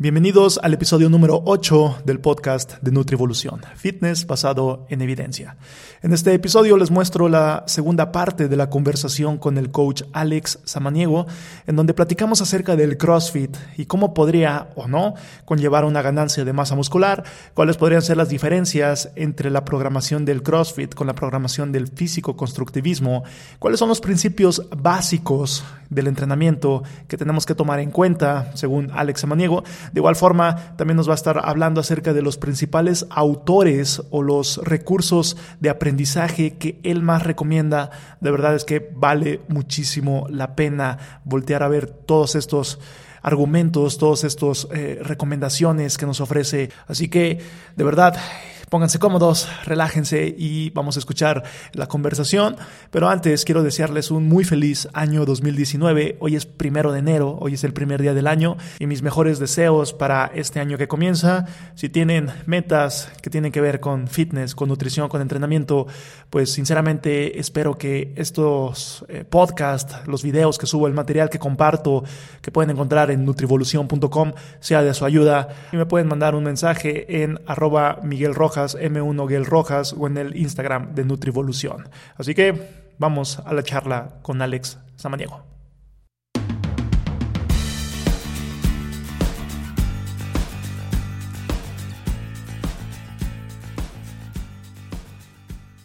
Bienvenidos al episodio número 8 del podcast de Nutrivolución, fitness basado en evidencia. En este episodio les muestro la segunda parte de la conversación con el coach Alex Samaniego, en donde platicamos acerca del CrossFit y cómo podría o no conllevar una ganancia de masa muscular, cuáles podrían ser las diferencias entre la programación del CrossFit con la programación del físico constructivismo, cuáles son los principios básicos del entrenamiento que tenemos que tomar en cuenta, según Alex Samaniego, de igual forma, también nos va a estar hablando acerca de los principales autores o los recursos de aprendizaje que él más recomienda. De verdad es que vale muchísimo la pena voltear a ver todos estos argumentos, todas estas eh, recomendaciones que nos ofrece. Así que, de verdad, Pónganse cómodos, relájense y vamos a escuchar la conversación. Pero antes quiero desearles un muy feliz año 2019. Hoy es primero de enero, hoy es el primer día del año y mis mejores deseos para este año que comienza. Si tienen metas que tienen que ver con fitness, con nutrición, con entrenamiento, pues sinceramente espero que estos eh, podcasts, los videos que subo, el material que comparto, que pueden encontrar en nutrivolución.com, sea de su ayuda. Y me pueden mandar un mensaje en arroba Miguel Rojas M1 Gel Rojas o en el Instagram de Nutrivolución. Así que vamos a la charla con Alex Samaniego.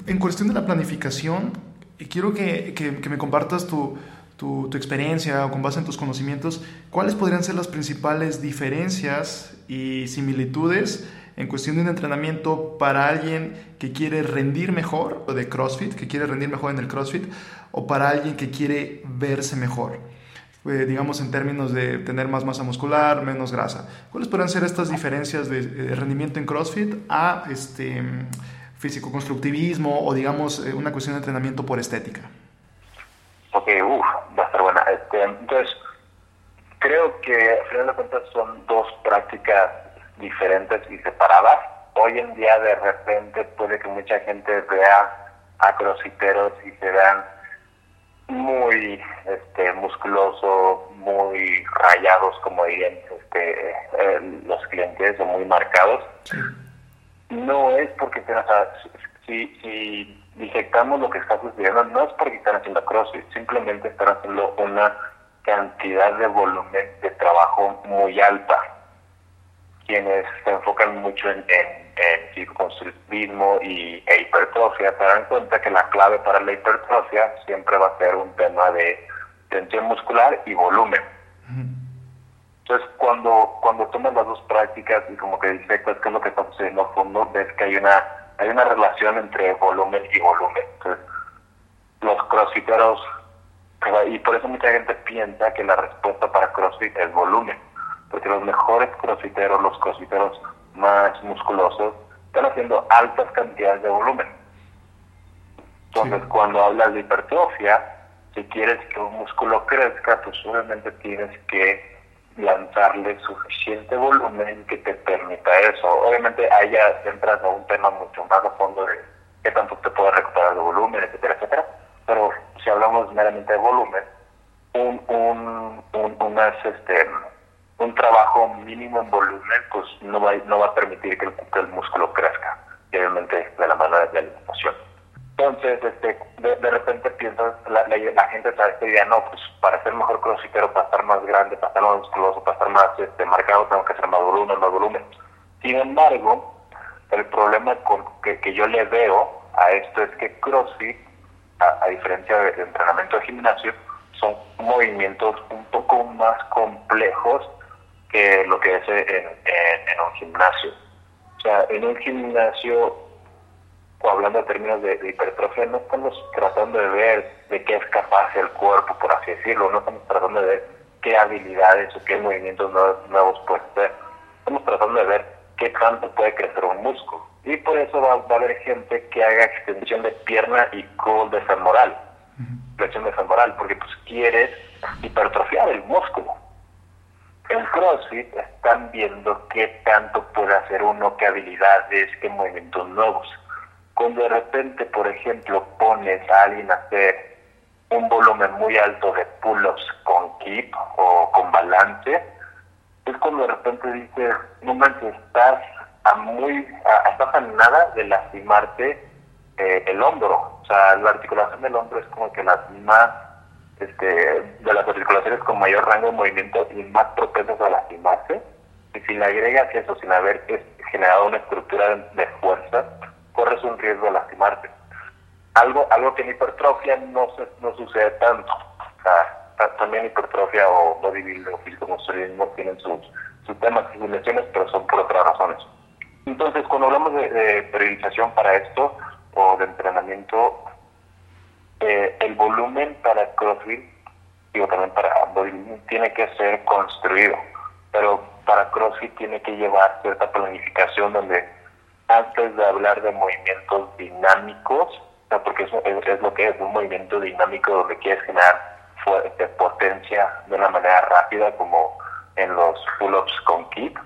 En cuestión de la planificación, quiero que, que, me compartas tu, tu, tu, experiencia o con base en tus conocimientos, ¿cuáles podrían ser las principales diferencias y similitudes en cuestión de un entrenamiento para alguien que quiere rendir mejor, o de CrossFit, que quiere rendir mejor en el CrossFit, o para alguien que quiere verse mejor, eh, digamos en términos de tener más masa muscular, menos grasa. ¿Cuáles podrían ser estas diferencias de, eh, rendimiento en CrossFit a este, físico-constructivismo o digamos eh, una cuestión de entrenamiento por estética? Ok, uff, va a estar buena. Este, entonces, creo que al final de cuentas son dos prácticas diferentes y separadas. Hoy en día de repente puede que mucha gente vea a crossfiteros y se vean muy este musculosos, muy rayados, como dirían este, eh, los clientes, o muy marcados. No es porque estén, si, si disectamos lo que está sucediendo, no es porque están haciendo crossfit, simplemente están haciendo una cantidad de volumen de trabajo muy alta quienes se enfocan mucho en, en, y, e hipertrofia se dan cuenta que la clave para la hipertrofia siempre va a ser un tema de tensión muscular y volumen. Entonces, cuando, cuando tomas las dos prácticas y como que dices, pues, ¿qué es lo que está sucediendo a fondo? Ves que hay una, hay una relación entre volumen y volumen. Entonces, los crossfiteros, y por eso mucha gente piensa que la respuesta para crossfit es volumen porque los mejores crossfiteros, los crossfiteros más musculosos, están haciendo altas cantidades de volumen. Entonces, cuando hablas de hipertrofia, si quieres que un músculo crezca, pues obviamente tienes que lanzarle suficiente volumen que te permita eso. Obviamente ahí ya entras a un tema mucho más a fondo de qué tanto te puede recuperar de volumen, etcétera, etcétera. Pero si hablamos meramente de volumen, un, un, un, unas, este, un trabajo mínimo en volumen, pues no va, no va a permitir que el, músculo crezca, obviamente de la mano de la alimentación. Entonces, este, de, repente piensas, la, la, gente sabe esta idea, no, pues para ser mejor crossfitero, para estar más grande, para estar más musculoso, para estar más este, marcado, tengo que hacer más volumen, más volumen. Sin embargo, el problema con, que, que yo le veo a esto es que CrossFit, a, a diferencia del entrenamiento de gimnasio, son movimientos un poco más complejos que lo que es en, en, un gimnasio. O sea, en un gimnasio, o hablando de términos de, hipertrofia, no estamos tratando de ver de qué es capaz el cuerpo, por así decirlo, no estamos tratando de ver qué habilidades o qué movimientos nuevos, puede ser. Estamos tratando de ver qué tanto puede crecer un músculo. Y por eso va, a haber gente que haga extensión de pierna y curl de femoral, flexión de femoral, porque pues quieres hipertrofiar el músculo en CrossFit están viendo qué tanto puede hacer uno, qué habilidades, qué movimientos nuevos. Cuando de repente, por ejemplo, pones a alguien a hacer un volumen muy alto de pull-ups con keep o con balance, es cuando de repente dices, no manches, estás a muy, a, estás a nada de lastimarte eh, el hombro. O sea, la articulación del hombro es como que las más, este, de las articulaciones con mayor rango de movimiento y más propensas a lastimarse. Y si le agregas eso sin haber generado una estructura de fuerza, corres un riesgo de lastimarte. Algo, algo que en hipertrofia no, se, no sucede tanto. O sea, también hipertrofia o bodybuilding o físico-constructivismo tienen sus, sus temas y sus lesiones, pero son por otras razones. Entonces, cuando hablamos de, periodización para esto o de entrenamiento, eh, el volumen para CrossFit, digo también para bodybuilding, tiene que ser construido, pero para CrossFit tiene que llevar cierta planificación donde antes de hablar de movimientos dinámicos, porque eso es lo que es un movimiento dinámico donde quieres generar de potencia de una manera rápida como en los pull-ups con kit,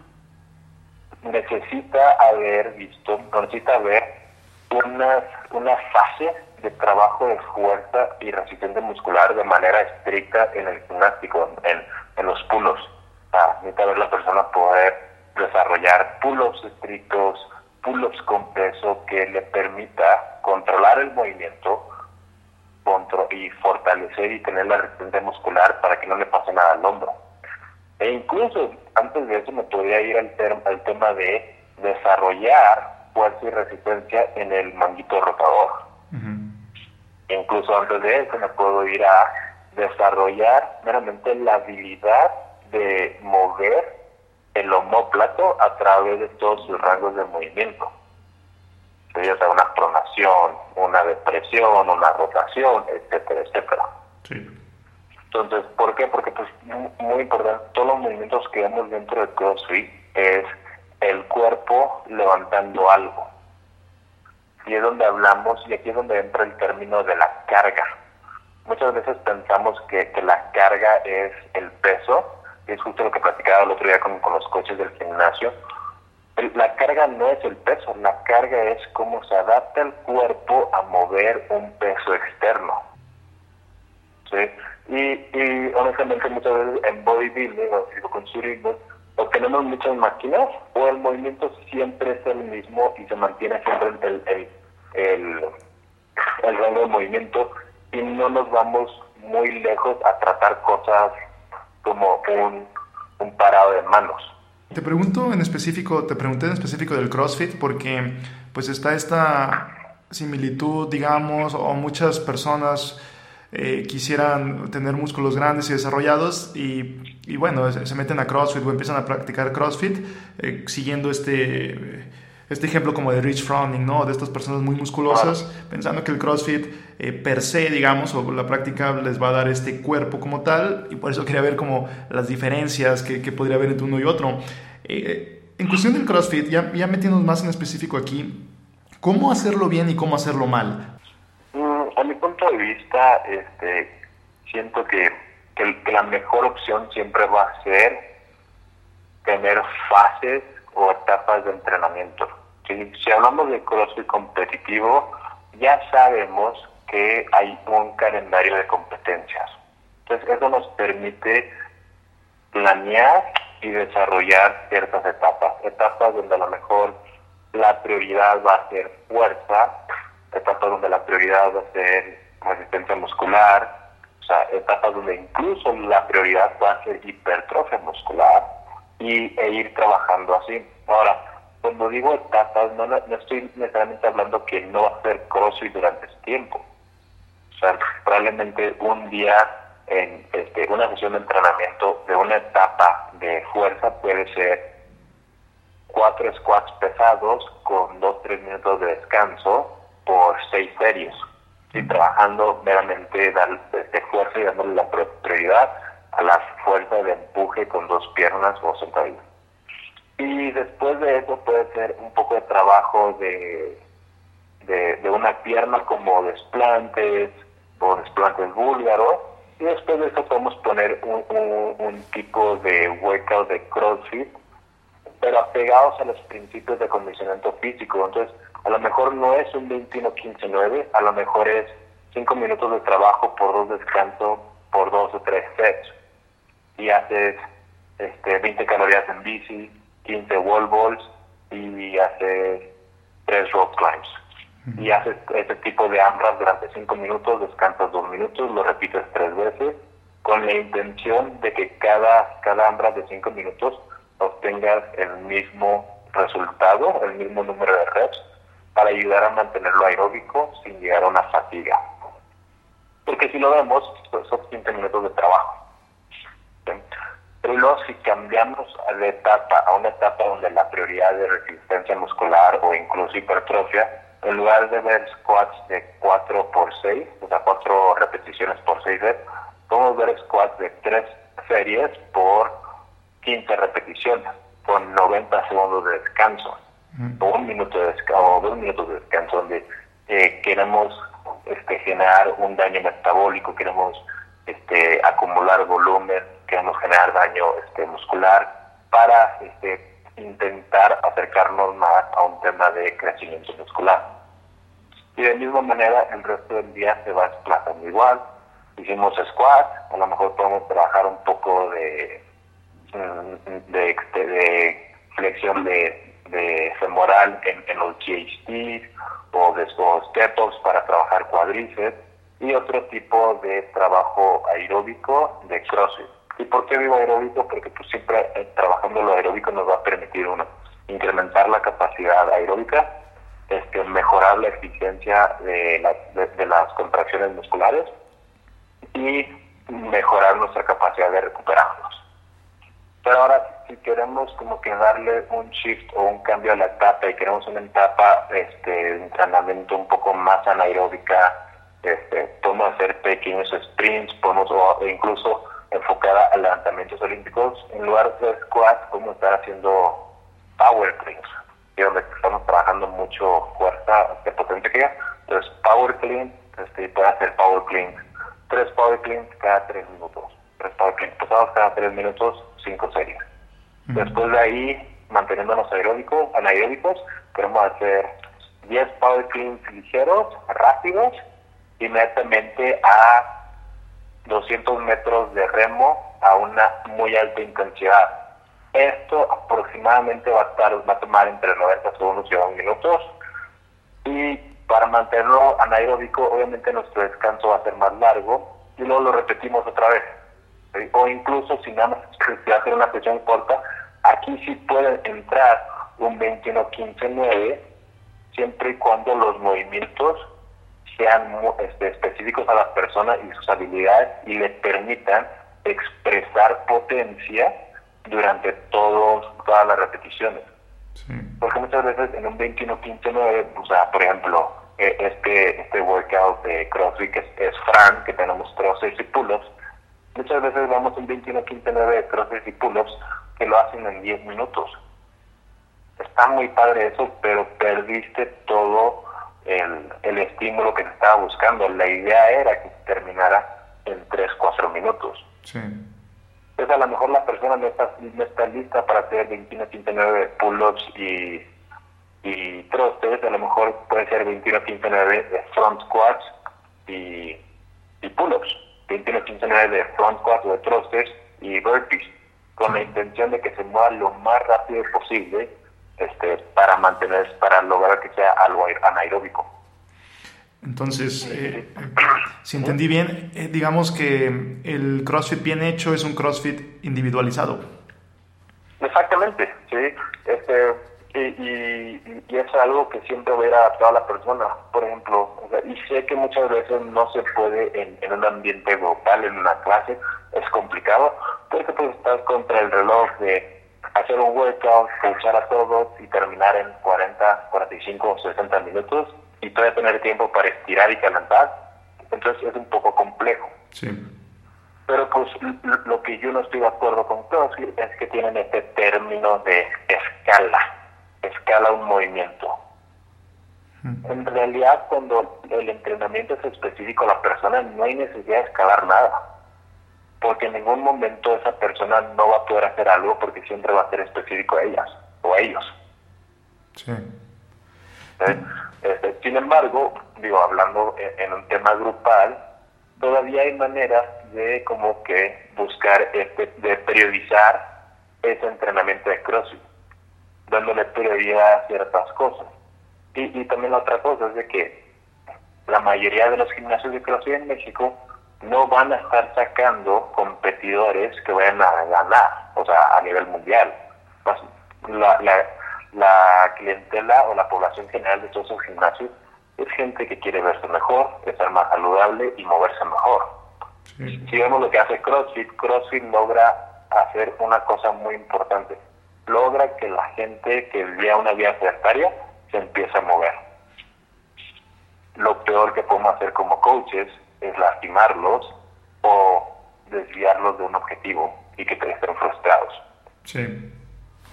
necesita haber visto, necesita haber una, una fase de trabajo de fuerza y resistencia muscular de manera estricta en el gimnástico, en, en los pull-ups. necesita ver la persona poder desarrollar pull-ups estrictos, pull-ups con peso que le permita controlar el movimiento, y fortalecer y tener la resistencia muscular para que no le pase nada al hombro. E incluso antes de eso me podría ir al, al tema de desarrollar fuerza y resistencia en el manguito rotador. Incluso antes de eso me puedo ir a desarrollar meramente la habilidad de mover el homóplato a través de todos sus rangos de movimiento ya sea una pronación, una depresión, una rotación, etcétera, etcétera. Entonces, ¿por qué? Porque pues muy importante, todos los movimientos que vemos dentro del CrossFit es el cuerpo levantando algo. Y es donde hablamos, y aquí es donde entra el término de la carga. Muchas veces pensamos que, que la carga es el peso, y es justo lo que platicaba el otro día con, con los coches del gimnasio, la carga no es el peso, la carga es cómo se adapta el cuerpo a mover un peso externo. ¿sí? Y, honestamente muchas veces en bodybuilding o con tenemos muchas máquinas o el movimiento siempre es el mismo y se mantiene siempre el, el, el, el rango de movimiento y no nos vamos muy lejos a tratar cosas como un, un parado de manos. Te pregunto en específico, te pregunté en específico del CrossFit porque pues está esta similitud, digamos, o muchas personas eh, quisieran tener músculos grandes y desarrollados y, y, bueno, se meten a CrossFit o empiezan a practicar CrossFit eh, siguiendo este, este ejemplo como de Rich Froning, ¿no? De estas personas muy musculosas, pensando que el CrossFit eh, per se, digamos, o la práctica les va a dar este cuerpo como tal y por eso quería ver como las diferencias que, que podría haber entre uno y otro. Eh, en cuestión del CrossFit, ya, ya metiéndonos más en específico aquí, ¿cómo hacerlo bien y cómo hacerlo mal? Mm, a mi punto de vista, este, siento que, que, la mejor opción siempre va a ser tener fases o etapas de entrenamiento. Si, hablamos de CrossFit competitivo, ya sabemos que hay un calendario de competencias. Entonces, eso nos permite planear y desarrollar ciertas etapas. Etapas donde a lo mejor la prioridad va a ser fuerza, etapas donde la prioridad va a ser resistencia muscular, o sea, etapas donde incluso la prioridad va a ser hipertrofia muscular y, e ir trabajando así. Ahora, cuando digo etapas, no, no estoy necesariamente hablando que no ser crossfit durante ese tiempo. O sea, probablemente un día en este, una sesión de entrenamiento de una etapa de fuerza puede ser cuatro squats pesados con dos tres minutos de descanso por seis series y trabajando meramente de fuerza y dándole la prioridad a la fuerza de empuje con dos piernas o sentadillas y después de eso puede ser un poco de trabajo de, de, de una pierna como desplantes o desplantes búlgaros y después de eso podemos poner un, un, tipo de workout de CrossFit, pero apegados a los principios de acondicionamiento físico. Entonces, a lo mejor no es un 21-15-9, a lo mejor es 5 minutos de trabajo por dos descansos, por dos o tres sets. Y haces este, 20 calorías en bici, 15 wall balls y haces 3 rope climbs. Y haces ese tipo de AMRAP durante 5 minutos, descansas 2 minutos, lo repites 3 veces, con la intención de que cada, cada AMRAP de 5 minutos obtengas el mismo resultado, el mismo número de reps, para ayudar a mantenerlo aeróbico sin llegar a una fatiga. Porque si lo vemos, pues son 15 minutos de trabajo. Pero luego si cambiamos de etapa a una etapa donde la prioridad de resistencia muscular o incluso hipertrofia, en lugar de ver squats de 4 por 6, o sea, 4 repeticiones por 6 reps, podemos ver squats de 3 series por 15 repeticiones, con 90 segundos de descanso, o un minuto de descanso, o dos minutos de descanso, donde eh, queremos este, generar un daño metabólico, queremos este, acumular volumen, queremos generar daño este, muscular para este, intentar acercarnos más a un tema de crecimiento muscular. Y de misma manera el resto del día se va desplazando igual. Hicimos squat, a lo mejor podemos trabajar un poco de, mm, de, de flexión de, femoral en, en los GHTs o de step-ups para trabajar cuádriceps y otro tipo de trabajo aeróbico de CrossFit. ¿Y por qué digo aeróbico? Porque pues siempre eh, trabajando lo aeróbico nos va a permitir uno incrementar la capacidad aeróbica, este, mejorar la eficiencia de, de, las contracciones musculares y mejorar nuestra capacidad de recuperarnos. Pero ahora, si queremos como que darle un shift o un cambio a la etapa y queremos una etapa este, de entrenamiento un poco más anaeróbica, este, podemos hacer pequeños sprints, podemos o incluso enfocada a levantamientos olímpicos, en lugar de squats, podemos estar haciendo power cleans, y donde estamos trabajando mucho fuerza de potente que. Entonces, power clean, este, puede hacer power clean, tres power cleans cada tres minutos, tres power cleans pasados cada tres minutos, cinco series. Después de ahí, manteniéndonos aeróbicos, anaeróbicos, queremos hacer 10 power cleans ligeros, rápidos, inmediatamente a 200 metros de remo a una muy alta intensidad. Esto aproximadamente va a, estar, va a tomar entre 90 segundos y 2 minutos. Y para mantenerlo anaeróbico, obviamente nuestro descanso va a ser más largo y luego lo repetimos otra vez. O incluso si nada más se hacer una sesión corta, aquí sí puede entrar un 21-15-9 siempre y cuando los movimientos sean este, específicos a las personas y sus habilidades y le permitan expresar potencia durante todos, todas las repeticiones. Porque muchas veces en un 21-15-9, o sea, por ejemplo, e, este, este workout de CrossFit que es, Fran, que tenemos crosses y pull-ups, muchas veces vamos un 21-15-9 de crosses y pull-ups que lo hacen en 10 minutos. Está muy padre eso, pero perdiste todo el, el estímulo que se estaba buscando. La idea era que terminara en 3, 4 minutos. Sí. Entonces a lo mejor la persona no está, no está lista para hacer 21, 59 pull-ups y, y thrusters, a lo mejor puede ser 21, 59 de front squats y, y pull-ups, 21, 59 de front squats o de thrusters y burpees, con la intención de que se mueva lo más rápido posible este, para mantener, para lograr que sea algo anaeróbico. Entonces, eh, si entendí bien, eh, digamos que el CrossFit bien hecho es un CrossFit individualizado. Exactamente, sí. Este, y, y, es algo que siempre voy a adaptar a la persona, por ejemplo. y sé que muchas veces no se puede en, en un ambiente grupal, en una clase, es complicado, porque pues estás contra el reloj de hacer un workout, escuchar a todos y terminar en 40, 45 o 60 minutos y todavía tener tiempo para estirar y calentar. Entonces es un poco complejo. Sí. Pero pues lo que yo no estoy de acuerdo con todos es que tienen este término de escala, escala un movimiento. En realidad cuando el entrenamiento es específico a la persona no hay necesidad de escalar nada porque en ningún momento esa persona no va a poder hacer algo porque siempre va a ser específico a ellas o a ellos. Sí. ¿Eh? Este, sin embargo, digo, hablando en, un tema grupal, todavía hay maneras de como que buscar, este, de periodizar ese entrenamiento de CrossFit, dándole prioridad a ciertas cosas. Y, y también la otra cosa es de que la mayoría de los gimnasios de CrossFit en México no van a estar sacando competidores que vayan a ganar, o sea, a nivel mundial. La, la, la clientela o la población general de todos esos gimnasios es gente que quiere verse mejor, estar más saludable y moverse mejor. Si vemos lo que hace CrossFit, CrossFit logra hacer una cosa muy importante. Logra que la gente que vivía una vida sedentaria se empiece a mover. Lo peor que podemos hacer como coaches es lastimarlos o desviarlos de un objetivo y que estén frustrados. Sí.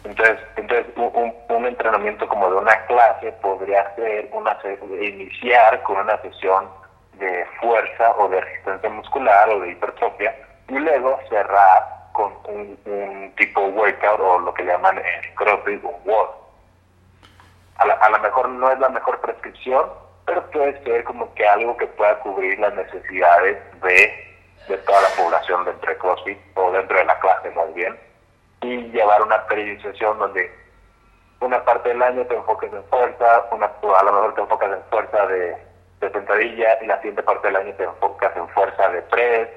Entonces, entonces un, un, entrenamiento como de una clase podría ser una iniciar con una sesión de fuerza o de resistencia muscular o de hipertrofia y luego cerrar con un, tipo workout o lo que llaman en CrossFit un WOD. A lo mejor no es la mejor prescripción, pero puede ser como que algo que pueda cubrir las necesidades de, de toda la población dentro de CrossFit o dentro de la clase más bien y llevar una periodización donde una parte del año te enfoques en fuerza, una, a lo mejor te enfocas en fuerza de, de sentadilla y la siguiente parte del año te enfocas en fuerza de press,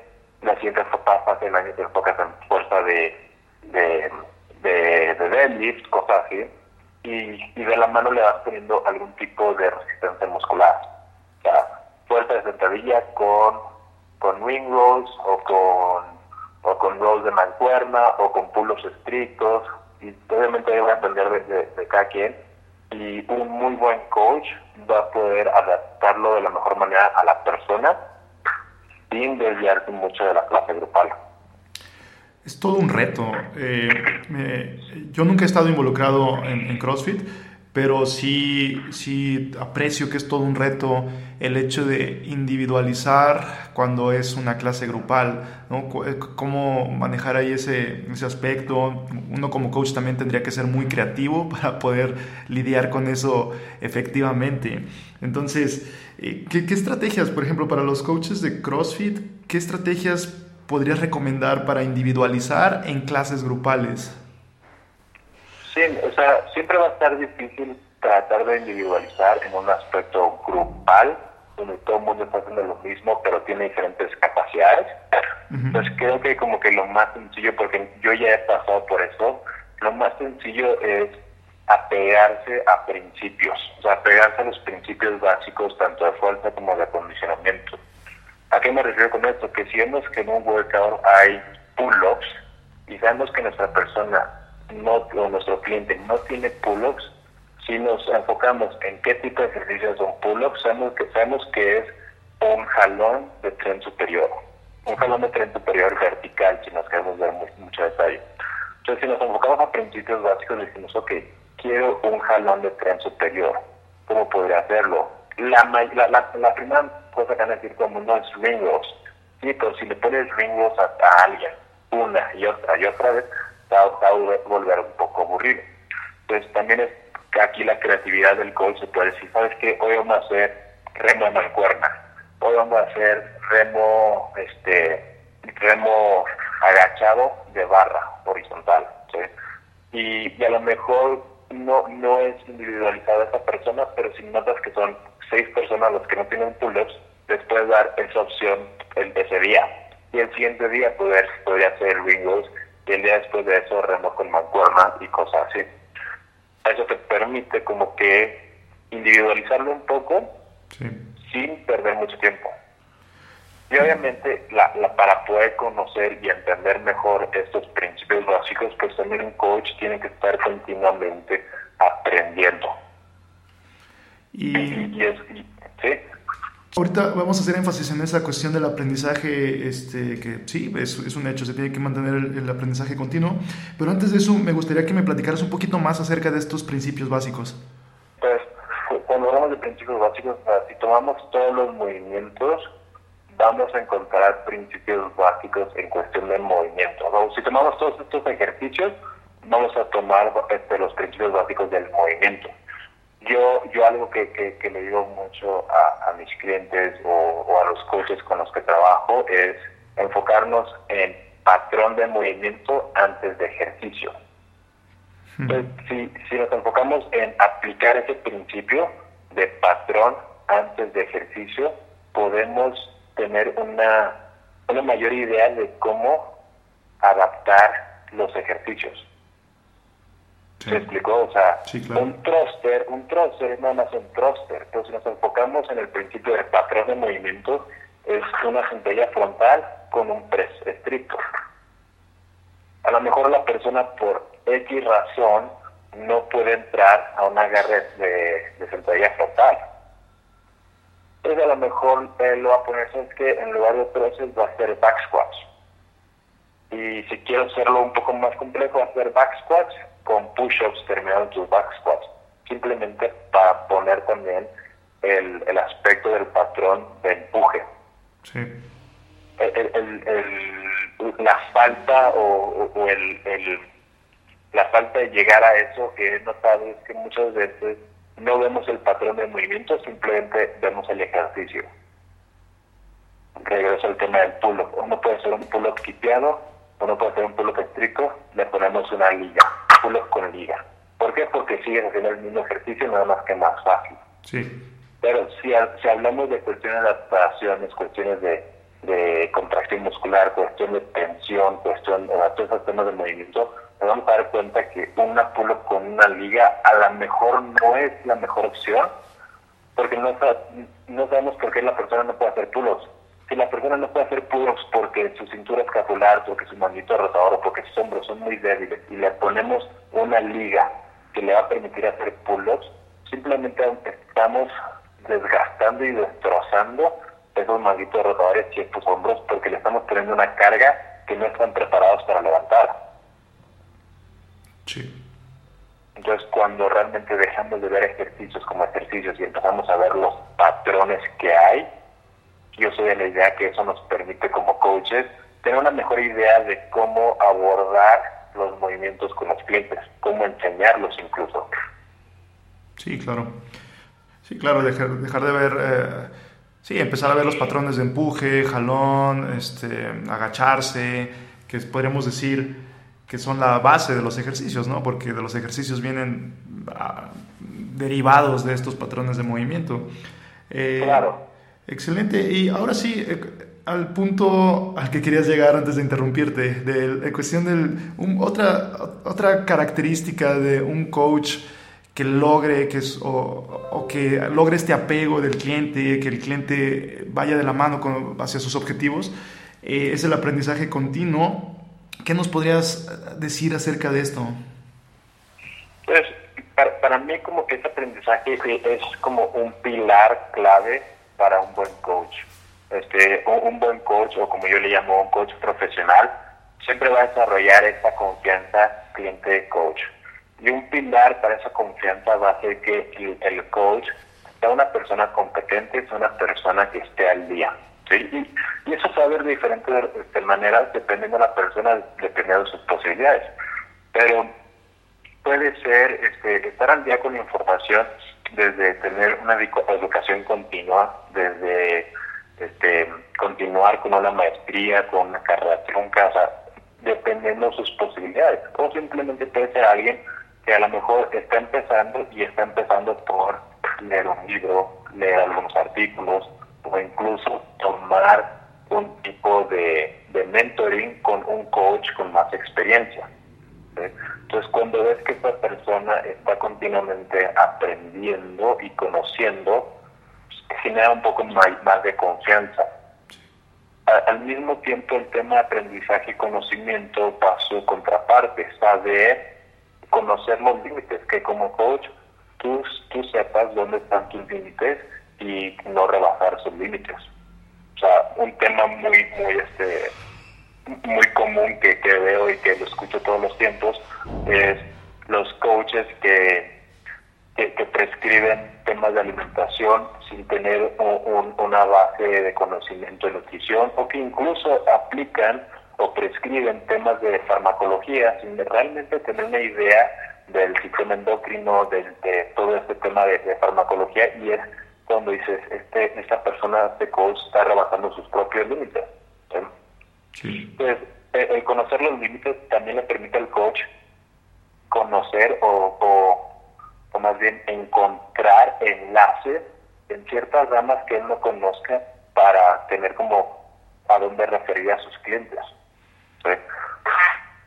la siguiente parte del año te enfocas en fuerza de, de, de, de deadlift, cosas así, y, y de la mano le vas poniendo algún tipo de resistencia muscular. O sea, fuerza de sentadilla con, con wing rolls o con o con rolls de mancuerna o con pulos estrictos y obviamente va a depender de, cada quien y un muy buen coach va a poder adaptarlo de la mejor manera a la persona sin desviarse mucho de la clase grupal. Es todo un reto. Eh, yo nunca he estado involucrado en CrossFit, pero sí, sí aprecio que es todo un reto el hecho de individualizar cuando es una clase grupal, ¿no? Eh, cómo manejar ahí ese, ese aspecto. Uno como coach también tendría que ser muy creativo para poder lidiar con eso efectivamente. Entonces, eh, ¿qué, qué estrategias, por ejemplo, para los coaches de CrossFit, qué estrategias podrías recomendar para individualizar en clases grupales? Sí, o sea, siempre va a estar difícil tratar de individualizar en un aspecto grupal, donde todo el mundo está haciendo lo mismo, pero tiene diferentes capacidades. Entonces creo que como que lo más sencillo, porque yo ya he pasado por eso, lo más sencillo es apegarse a principios, o sea, apegarse a los principios básicos tanto de fuerza como de acondicionamiento. ¿A qué me refiero con esto? Que si vemos que en un workout hay pull-ups y sabemos que nuestra persona no, o nuestro cliente no tiene pull-ups, si nos enfocamos en qué tipo de ejercicios son pull-ups, sabemos que, sabemos que es un jalón de tren superior, un jalón de tren superior vertical, si nos queremos ver mucho detalle. Entonces, si nos enfocamos a principios básicos, decimos, ok, quiero un jalón de tren superior, ¿cómo podría hacerlo? La, la, la, primera cosa que van a decir como no es ringos, sí, pero si le pones ringos a, alguien una y otra y otra vez, va, a volver un poco aburrido. Entonces también es aquí la creatividad del coach se puede decir, ¿sabes qué? Hoy vamos a hacer remo en mancuerna, hoy vamos a hacer remo, este, remo agachado de barra horizontal, y, a lo mejor no, no es individualizada esa persona, pero si notas que son seis personas los que no tienen pull-ups, les puedes dar esa opción el, ese día. Y el siguiente día poder, podría hacer ringos y el día después de eso remo con mancuerna y cosas así. Eso te permite como que individualizarlo un poco sin perder mucho tiempo. Y obviamente la, la, para poder conocer y entender mejor estos principios básicos, pues también un coach tiene que estar continuamente aprendiendo. Y, y, es, ¿sí? Ahorita vamos a hacer énfasis en esa cuestión del aprendizaje, este, que sí, es, es, un hecho, se tiene que mantener el, aprendizaje continuo, pero antes de eso me gustaría que me platicaras un poquito más acerca de estos principios básicos. Pues cuando hablamos de principios básicos, si tomamos todos los movimientos, vamos a encontrar principios básicos en cuestión de movimiento. Si tomamos todos estos ejercicios, vamos a tomar este, los principios básicos del movimiento yo, yo algo que, que, le digo mucho a, mis clientes o, a los coaches con los que trabajo es enfocarnos en patrón de movimiento antes de ejercicio. Entonces, si, si nos enfocamos en aplicar ese principio de patrón antes de ejercicio, podemos tener una, una mayor idea de cómo adaptar los ejercicios. ¿Se explicó? O sea, un thruster, un thruster es nada más un thruster. Entonces, nos enfocamos en el principio del patrón de movimiento, es una centella frontal con un press estricto. A lo mejor la persona por X razón no puede entrar a un agarre de, de sentadilla frontal. Entonces a lo mejor él lo va a poner, es que en lugar de troces va a hacer back squats. Y si quiero hacerlo un poco más complejo, va a hacer back squats con push-ups terminados en tus back squats. Simplemente para poner también el, el aspecto del patrón de empuje. Sí. El, el, la falta o, o el, la falta de llegar a eso que he notado es que muchas veces no vemos el patrón de movimiento, simplemente vemos el ejercicio. Regreso al tema del pull-up. Uno puede hacer un pull-up quipeado, uno puede hacer un pull-up estricto, le ponemos una liga, pull-up con liga. ¿Por qué? Porque sigues haciendo el mismo ejercicio, nada más que más fácil. Sí. Pero si, si hablamos de cuestiones de adaptaciones, cuestiones de, de contracción muscular, cuestión de tensión, cuestión de todos esos temas de movimiento, nos vamos a dar cuenta que una pull con una liga a lo mejor no es la mejor opción, porque no, no sabemos por qué la persona no puede hacer pull Si la persona no puede hacer pull porque su cintura escapular, porque su manito rotador o porque sus hombros son muy débiles y le ponemos una liga que le va a permitir hacer pull-ups, simplemente estamos desgastando y destrozando esos manguitos rotadores y estos hombros porque le estamos poniendo una carga que no están preparados para levantar. Sí. Entonces, cuando realmente dejamos de ver ejercicios como ejercicios y empezamos a ver los patrones que hay, yo soy de la idea que eso nos permite como coaches tener una mejor idea de cómo abordar los movimientos con los clientes, cómo enseñarlos incluso. Sí, claro. Sí, claro, dejar, dejar de ver, eh, sí, empezar a ver los patrones de empuje, jalón, este, agacharse, que podríamos decir que son la base de los ejercicios, ¿no? Porque de los ejercicios vienen ah, derivados de estos patrones de movimiento. Eh, claro. Excelente. Y ahora sí, eh, al punto al que querías llegar antes de interrumpirte, de, cuestión de otra, otra característica de un coach que logre que o, que logre este apego del cliente, que el cliente vaya de la mano con, hacia sus objetivos, eh, es el aprendizaje continuo ¿Qué nos podrías decir acerca de esto? Pues para, mí como que este aprendizaje es como un pilar clave para un buen coach. Este, un buen coach o como yo le llamo un coach profesional siempre va a desarrollar esa confianza cliente-coach. Y un pilar para esa confianza va a ser que el, el coach sea una persona competente, sea una persona que esté al día. ¿sí? Y, eso se va a ver de diferentes este, maneras dependiendo de la persona, dependiendo de sus posibilidades. Pero puede ser este, estar al día con la información desde tener una educación continua, desde este, continuar con una maestría, con una carrera trunca, dependiendo de sus posibilidades. O simplemente puede ser alguien que a lo mejor está empezando y está empezando por leer un libro, leer algunos artículos, o incluso tomar un tipo de, mentoring con un coach con más experiencia. Entonces, cuando ves que esta persona está continuamente aprendiendo y conociendo, pues, genera un poco más, más de confianza. al mismo tiempo, el tema de aprendizaje y conocimiento va a su contraparte, saber conocer los límites, que como coach tú, tú sepas dónde están tus límites y no rebasar sus límites. O sea, un tema muy, muy, este, muy común que, que veo y que lo escucho todos los tiempos es los coaches que, que, prescriben temas de alimentación sin tener un, una base de conocimiento de nutrición o que incluso aplican o prescriben temas de farmacología sin realmente tener una idea del sistema endocrino, de, todo este tema de, farmacología y es cuando dices, este, esta persona, de coach, está rebasando sus propios límites. Entonces, el conocer los límites también le permite al coach conocer o, o, más bien encontrar enlaces en ciertas ramas que él no conozca para tener como a dónde referir a sus clientes.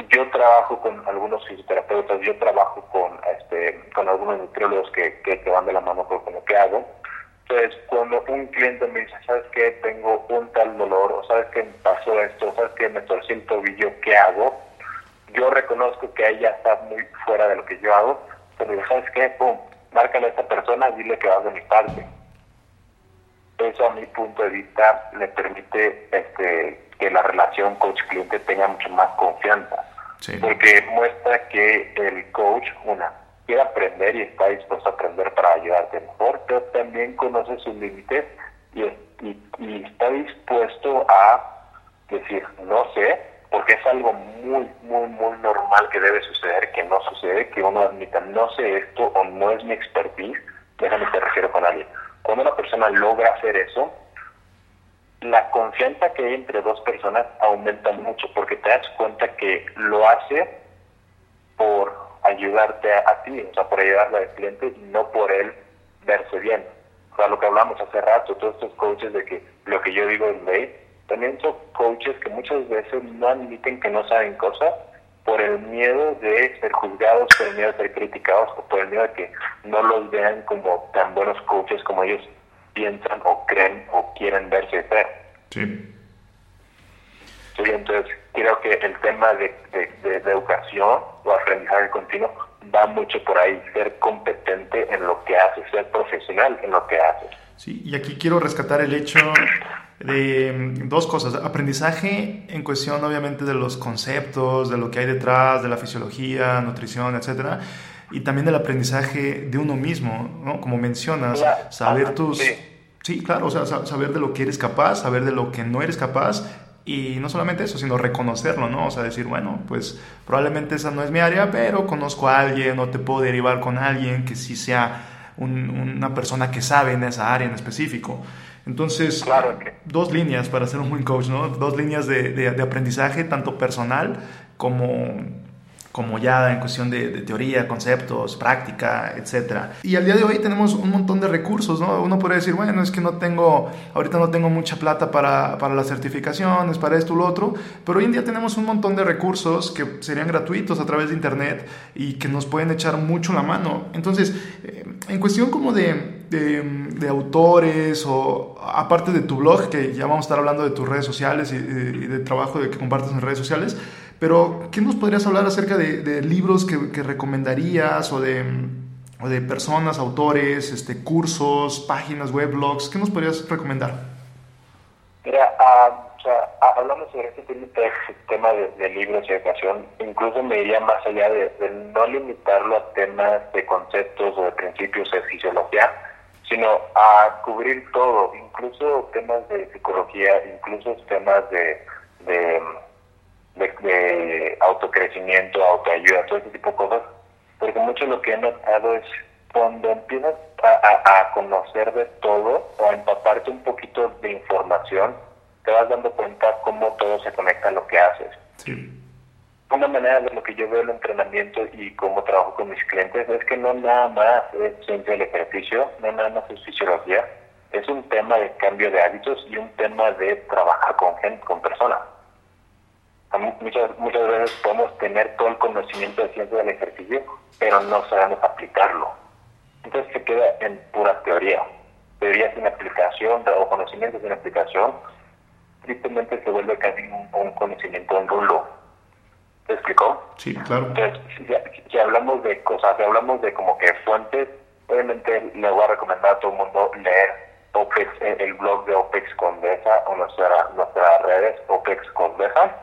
Yo trabajo con algunos fisioterapeutas, yo trabajo con este con algunos nutriólogos que, que, van de la mano con lo que hago. Entonces, cuando un cliente me dice, ¿sabes qué? Tengo un tal dolor, o ¿sabes qué me pasó esto? ¿Sabes qué? Me torcí el tobillo, ¿qué hago? Yo reconozco que ella está muy fuera de lo que yo hago, pero ¿sabes qué? Pum, márcale a esta persona, dile que vas de mi parte eso a mi punto de vista le permite este, que la relación coach-cliente tenga mucho más confianza. Porque muestra que el coach, una, quiere aprender y está dispuesto a aprender para ayudarte mejor, pero también conoce sus límites y, está dispuesto a decir, no sé, porque es algo muy, muy, muy normal que debe suceder, que no sucede, que uno admita, no sé esto o no es mi expertise, déjame te refiero con alguien. Cuando una persona logra hacer eso, la confianza que hay entre dos personas aumenta mucho porque te das cuenta que lo hace por ayudarte a, ti, o sea, por ayudarle al cliente y no por él verse bien. O sea, lo que hablamos hace rato, todos estos coaches de que lo que yo digo es ley, también son coaches que muchas veces no admiten que no saben cosas por el miedo de ser juzgados, por el miedo de ser criticados o por el miedo de que no los vean como tan buenos coaches como ellos piensan o creen o quieren verse ser. Sí. Sí, entonces creo que el tema de, de, educación o aprendizaje continuo va mucho por ahí, ser competente en lo que haces, ser profesional en lo que haces. Sí, y aquí quiero rescatar el hecho de mm, dos cosas. Aprendizaje en cuestión obviamente de los conceptos, de lo que hay detrás, de la fisiología, nutrición, etcétera. Y también del aprendizaje de uno mismo, ¿no? Como mencionas, saber tus... Sí. claro, o sea, saber de lo que eres capaz, saber de lo que no eres capaz y no solamente eso, sino reconocerlo, ¿no? O sea, decir, bueno, pues probablemente esa no es mi área, pero conozco a alguien o te puedo derivar con alguien que sí sea una persona que sabe en esa área en específico. Entonces, dos líneas para ser un buen coach, ¿no? Dos líneas de, de, aprendizaje, tanto personal como, como ya en cuestión de, teoría, conceptos, práctica, etc. Y al día de hoy tenemos un montón de recursos, ¿no? Uno puede decir, bueno, es que no tengo, ahorita no tengo mucha plata para, para las certificaciones, para esto lo otro, pero hoy en día tenemos un montón de recursos que serían gratuitos a través de Internet y que nos pueden echar mucho la mano. Entonces, eh, en cuestión como de de, autores o aparte de tu blog, que ya vamos a estar hablando de tus redes sociales y, de trabajo de que compartes en redes sociales, pero ¿qué nos podrías hablar acerca de, libros que, recomendarías o de, personas, autores, este, cursos, páginas web, blogs? ¿Qué nos podrías recomendar? Mira, uh, hablando sobre este tema de, libros y educación, incluso me iría más allá de, no limitarlo a temas de conceptos o de principios de fisiología, sino a cubrir todo, incluso temas de psicología, incluso temas de, de, autocrecimiento, autoayuda, todo ese tipo de cosas, porque mucho lo que he notado es cuando empiezas a, a, conocer de todo o a empaparte un poquito de información, te vas dando cuenta cómo todo se conecta a lo que haces. Sí una manera de lo que yo veo el entrenamiento y cómo trabajo con mis clientes es que no nada más es ciencia del ejercicio, no nada más es fisiología, es un tema de cambio de hábitos y un tema de trabajar con gente, con personas. Muchas, muchas veces podemos tener todo el conocimiento de ciencia del ejercicio, pero no sabemos aplicarlo. Entonces se queda en pura teoría. Teoría sin aplicación o conocimiento sin aplicación, tristemente se vuelve casi un, un conocimiento nulo ¿Te explicó? Sí, claro. Entonces, si, hablamos de cosas, si hablamos de como que fuentes, obviamente le voy a recomendar a todo el mundo leer OPEX, eh, el blog de OPEX Condesa o nuestra, nuestras redes OPEX Condesa.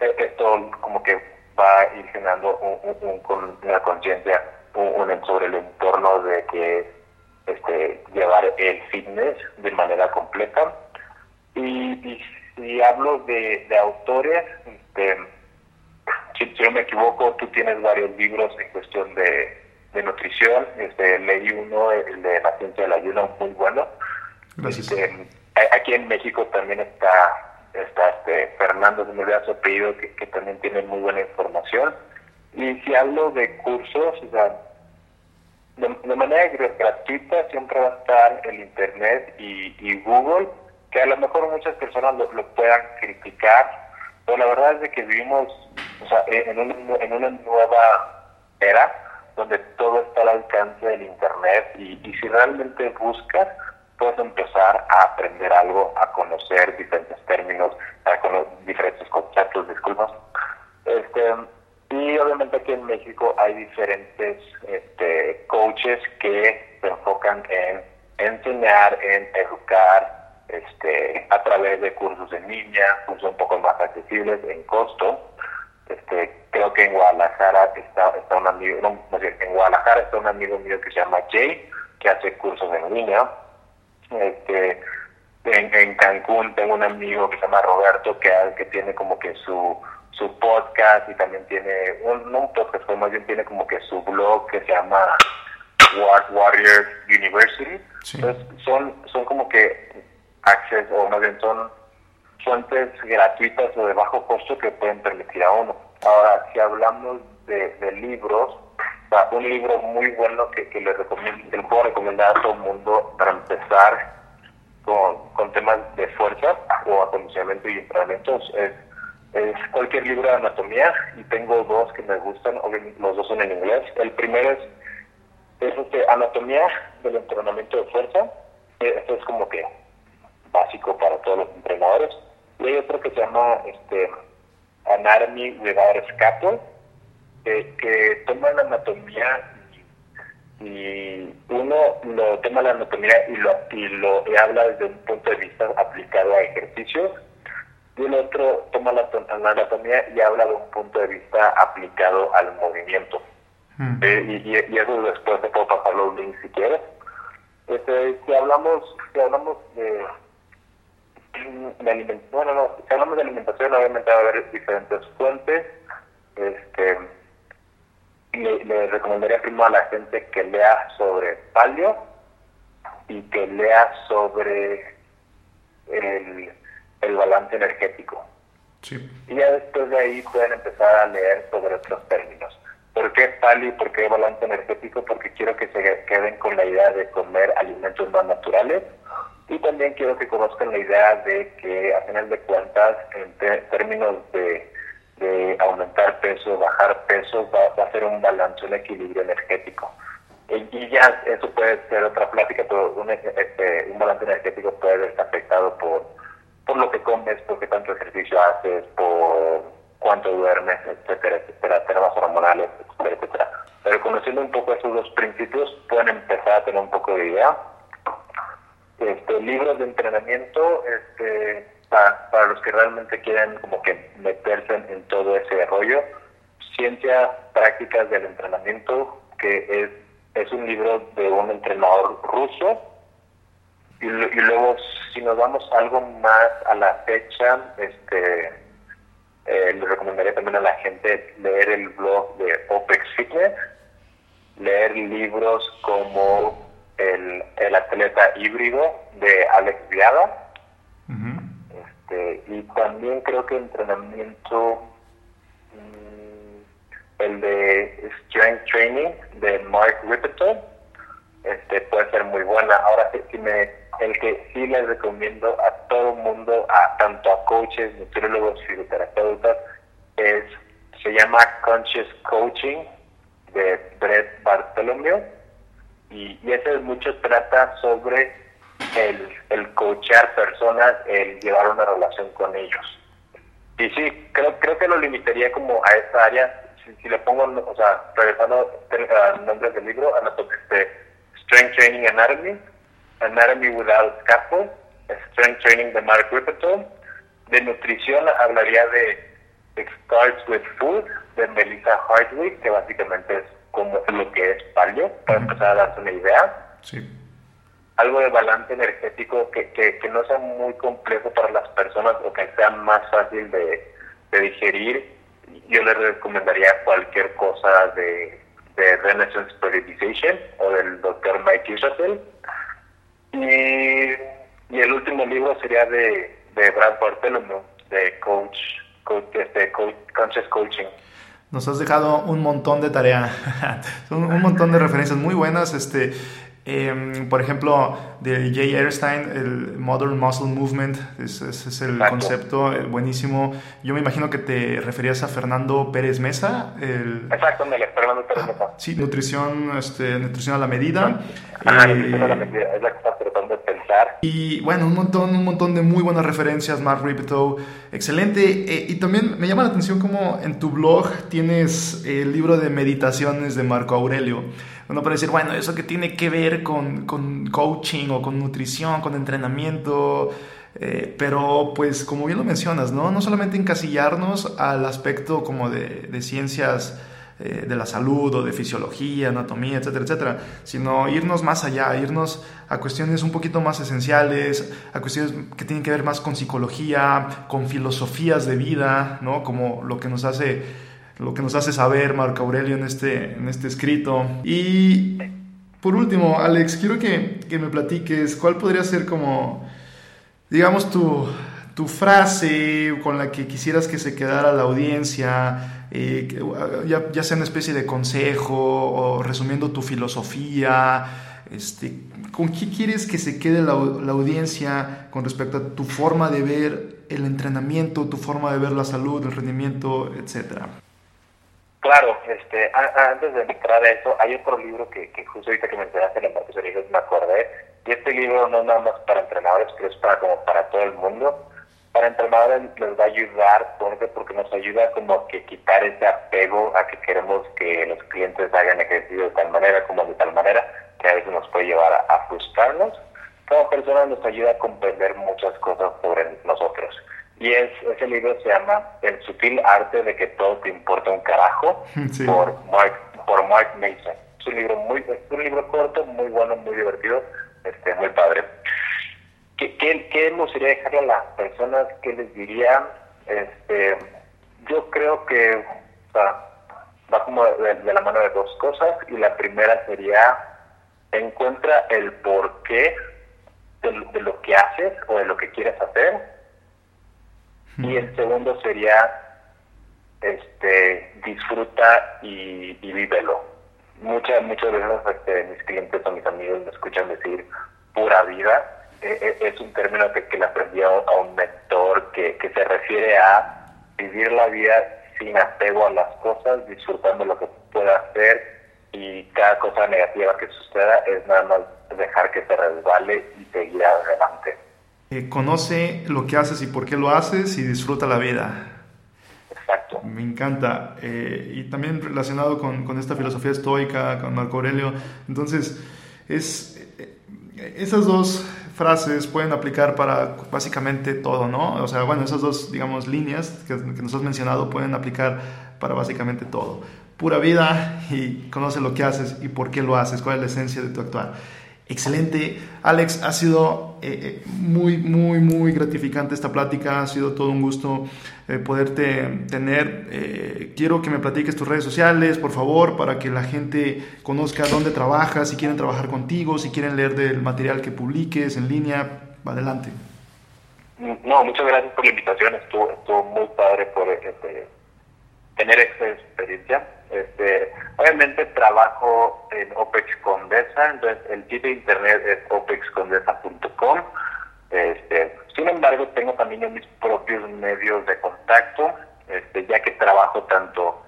Esto como que va a ir generando un, una conciencia sobre el entorno de que este, llevar el fitness de manera completa. Y, si hablo de, de autores, este, si, no me equivoco, tú tienes varios libros en cuestión de, nutrición. Este, leí uno, el de la ciencia del ayuno, muy bueno. Este, aquí en México también está, está este, Fernando se me olvida su apellido, que, que también tiene muy buena información. Y si hablo de cursos, o sea, de, manera gratuita siempre va a estar el Internet y, Google, que a lo mejor muchas personas lo, puedan criticar, pero la verdad es de que vivimos o sea, en, en una nueva era donde todo está al alcance del Internet y, y si realmente buscas, empezar a aprender algo, a conocer diferentes términos, a conocer diferentes conceptos, disculpas. Este, y obviamente aquí en México hay diferentes este, coaches que se enfocan en enseñar, en educar, este, a través de cursos en línea, cursos un poco más accesibles en costo. Este, creo que en Guadalajara está, está un amigo, no, en Guadalajara está un amigo mío que se llama Jay, que hace cursos en línea. Este, en, en Cancún tengo un amigo que se llama Roberto, que, que tiene como que su su podcast y también tiene, un, no un podcast, pero más bien tiene como que su blog que se llama Warrior University. Entonces, son, son como que access, o más bien son fuentes gratuitas o de bajo costo que pueden permitir a uno. Ahora, si hablamos de, de libros, un libro muy bueno que, que le recomiendo, que le puedo recomendar a todo el mundo para empezar con, con temas de fuerza o acondicionamiento y entrenamientos es es cualquier libro de anatomía y tengo dos que me gustan, los dos son en inglés. El primero es, es este, Anatomía del entrenamiento de fuerza. Esto es como que básico para todos los entrenadores. Y hay otro que se llama este, Anatomy Without Scalpel, que toma la anatomía y uno lo toma la anatomía y lo, y lo y habla desde un punto de vista aplicado a ejercicios y el otro toma la, anatomía y habla de un punto de vista aplicado al movimiento. Mm. Eh, y, eso después te puedo pasar los links si quieres. Este, si hablamos, si hablamos de, de alimentación, bueno, no, si hablamos de alimentación, obviamente va a haber diferentes fuentes. Este, le, le recomendaría primero a la gente que lea sobre palio y que lea sobre el el balance energético. Y ya después de ahí pueden empezar a leer sobre otros términos. ¿Por qué pali? ¿Por qué balance energético? Porque quiero que se queden con la idea de comer alimentos más naturales y también quiero que conozcan la idea de que a final de cuentas, en términos de, aumentar peso, bajar peso, va, a ser un balance, un equilibrio energético. Y, ya eso puede ser otra plática, pero un, este, un balance energético puede estar afectado por por lo que comes, por qué tanto ejercicio haces, por cuánto duermes, etcétera, etcétera, temas hormonales, etcétera, etcétera. Pero conociendo un poco esos dos principios, pueden empezar a tener un poco de idea. Este, libros de entrenamiento, este, para, los que realmente quieren como que meterse en, todo ese rollo, Ciencias Prácticas del Entrenamiento, que es, es un libro de un entrenador ruso, y, luego si nos vamos algo más a la fecha, este, eh, le recomendaría también a la gente leer el blog de OPEX Fitness, leer libros como El, el atleta híbrido de Alex Viada, este, y también creo que entrenamiento, mm, el de Strength Training de Mark Ripperton, este, puede ser muy buena. Ahora, si me el que sí les recomiendo a todo el mundo, a tanto a coaches, nutriólogos, fisioterapeutas, es se llama Conscious Coaching de Brett Bartholomew y, y ese mucho trata sobre el, el coachar personas, el llevar una relación con ellos. Y sí, creo, creo que lo limitaría como a esa área, si, le pongo, o sea, regresando al nombre del libro, a este, Strength Training Anatomy, Anatomy Without Scaffold, Strength Training de Mark Ripperton. De nutrición hablaría de It Starts With Food de Melissa Hardwick, que básicamente es como lo que es palio, para empezar a darse una idea. Sí. Algo de balance energético que, que, no sea muy complejo para las personas o que sea más fácil de, de digerir. Yo les recomendaría cualquier cosa de, de Renaissance Periodization o del doctor Mike Israel y, y el último libro sería de, de Brad Bartholomew, de coach, coach, este, coach, conscious coaching. Nos has dejado un montón de tarea, un, un montón de referencias muy buenas. Este, Em, por ejemplo, de Jay Erstein, el Modern Muscle Movement, ese, es el concepto eh, buenísimo. Yo me imagino que te referías a Fernando Pérez Mesa. El... Exacto, Fernando Pérez Mesa. sí, nutrición, este, nutrición a la medida. Ah, nutrición a la medida, es la que estás tratando de pensar. Y bueno, un montón, un montón de muy buenas referencias, Mark Ripetoe, excelente. Eh, y también me llama la atención como en tu blog tienes el libro de meditaciones de Marco Aurelio. Uno puede decir, bueno, ¿eso que tiene que ver con, con coaching o con nutrición, con entrenamiento? Eh, pero pues como bien lo mencionas, ¿no? No solamente encasillarnos al aspecto como de, de ciencias eh, de la salud o de fisiología, anatomía, etcétera, etcétera, sino irnos más allá, irnos a cuestiones un poquito más esenciales, a cuestiones que tienen que ver más con psicología, con filosofías de vida, ¿no? Como lo que nos hace lo que nos hace saber Marco Aurelio en este, en este escrito. Y por último, Alex, quiero que, que me platiques cuál podría ser como, digamos, tu, tu, frase con la que quisieras que se quedara la audiencia, eh, ya, sea una especie de consejo o resumiendo tu filosofía. Este, ¿Con qué quieres que se quede la, la audiencia con respecto a tu forma de ver el entrenamiento, tu forma de ver la salud, el rendimiento, etcétera? Claro, este, antes de entrar a eso, hay otro libro que, justo ahorita que mencionaste en el de me acordé, y este libro no es nada más para entrenadores, pero es para como para todo el mundo. Para entrenadores les va a ayudar, porque, porque nos ayuda como que quitar ese apego a que queremos que los clientes hagan ejercicio de tal manera como de tal manera, que a veces nos puede llevar a, a frustrarnos. Como persona nos ayuda a comprender muchas cosas sobre nosotros y es, ese libro se llama El sutil arte de que todo te importa un carajo por Mark por Mark Mason. Es un libro muy es un libro corto, muy bueno, muy divertido, este muy padre. ¿Qué, qué, qué me gustaría dejarle a las personas? ¿Qué les diría? Este, yo creo que va como de, de la mano de dos cosas y la primera sería encuentra el porqué de, de lo que haces o de lo que quieres hacer y el segundo sería este disfruta y, y vívelo. Muchas, muchas veces este, mis clientes o mis amigos me escuchan decir pura vida. E, e, es un término que, que le aprendí a, un mentor que, que se refiere a vivir la vida sin apego a las cosas, disfrutando lo que pueda hacer y cada cosa negativa que suceda es nada más dejar que se resbale y seguir. Eh, conoce lo que haces y por qué lo haces y disfruta la vida. Exacto. Me encanta. Eh, y también relacionado con, con, esta filosofía estoica, con Marco Aurelio. Entonces, es, eh, esas dos frases pueden aplicar para básicamente todo, ¿no? O sea, bueno, esas dos, digamos, líneas que, que nos has mencionado pueden aplicar para básicamente todo. Pura vida y conoce lo que haces y por qué lo haces, cuál es la esencia de tu actuar. Excelente. Alex, ha sido eh, eh, muy, muy, muy gratificante esta plática. Ha sido todo un gusto eh, poderte tener. quiero que me platiques tus redes sociales, por favor, para que la gente conozca dónde trabajas, si quieren trabajar contigo, si quieren leer del material que publiques en línea. Adelante. No, muchas gracias por la invitación. Estuvo, estuvo muy padre por este, tener esta experiencia. Este, obviamente trabajo en OPEX Condesa, entonces el sitio de internet es opexcondesa.com. Este, sin embargo, tengo también mis propios medios de contacto, este, ya que trabajo tanto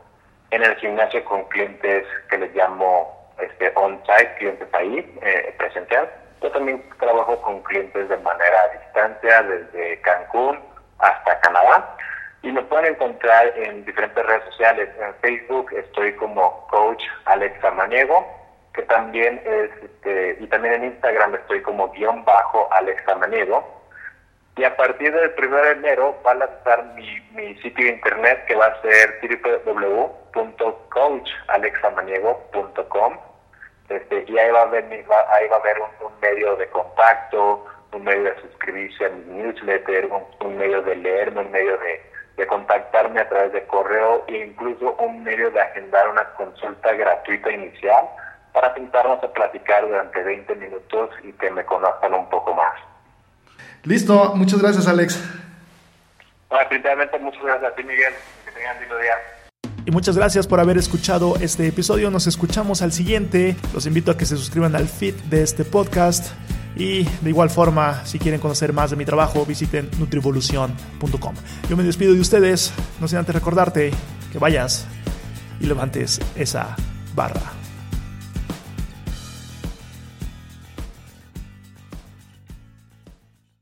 en el gimnasio con clientes que les llamo este, on-site, clientes ahí, eh, presencial. Yo también trabajo con clientes de manera a distancia, desde Cancún hasta Canadá y me pueden encontrar en diferentes redes sociales. En Facebook estoy como Coach Alex Amaniego, que también es, este, y también en Instagram estoy como guion bajo Alex Amaniego. Y a partir del 1 de enero va a lanzar mi, mi sitio de internet que va a ser www.coachalexamaniego.com. Este, y ahí va a haber, ahí va a haber un, medio de contacto, un medio de suscribirse a mi newsletter, un medio de leerme, un medio de de contactarme a través de correo e incluso un medio de agendar una consulta gratuita inicial para sentarnos a platicar durante 20 minutos y que me conozcan un poco más. Listo, muchas gracias Alex. Bueno, muchas gracias a ti, Miguel. Que tengan lindo día. Y muchas gracias por haber escuchado este episodio. Nos escuchamos al siguiente. Los invito a que se suscriban al feed de este podcast. Y de igual forma, si quieren conocer más de mi trabajo, visiten nutrivolución.com. Yo me despido de ustedes, no sin antes recordarte que vayas y levantes esa barra.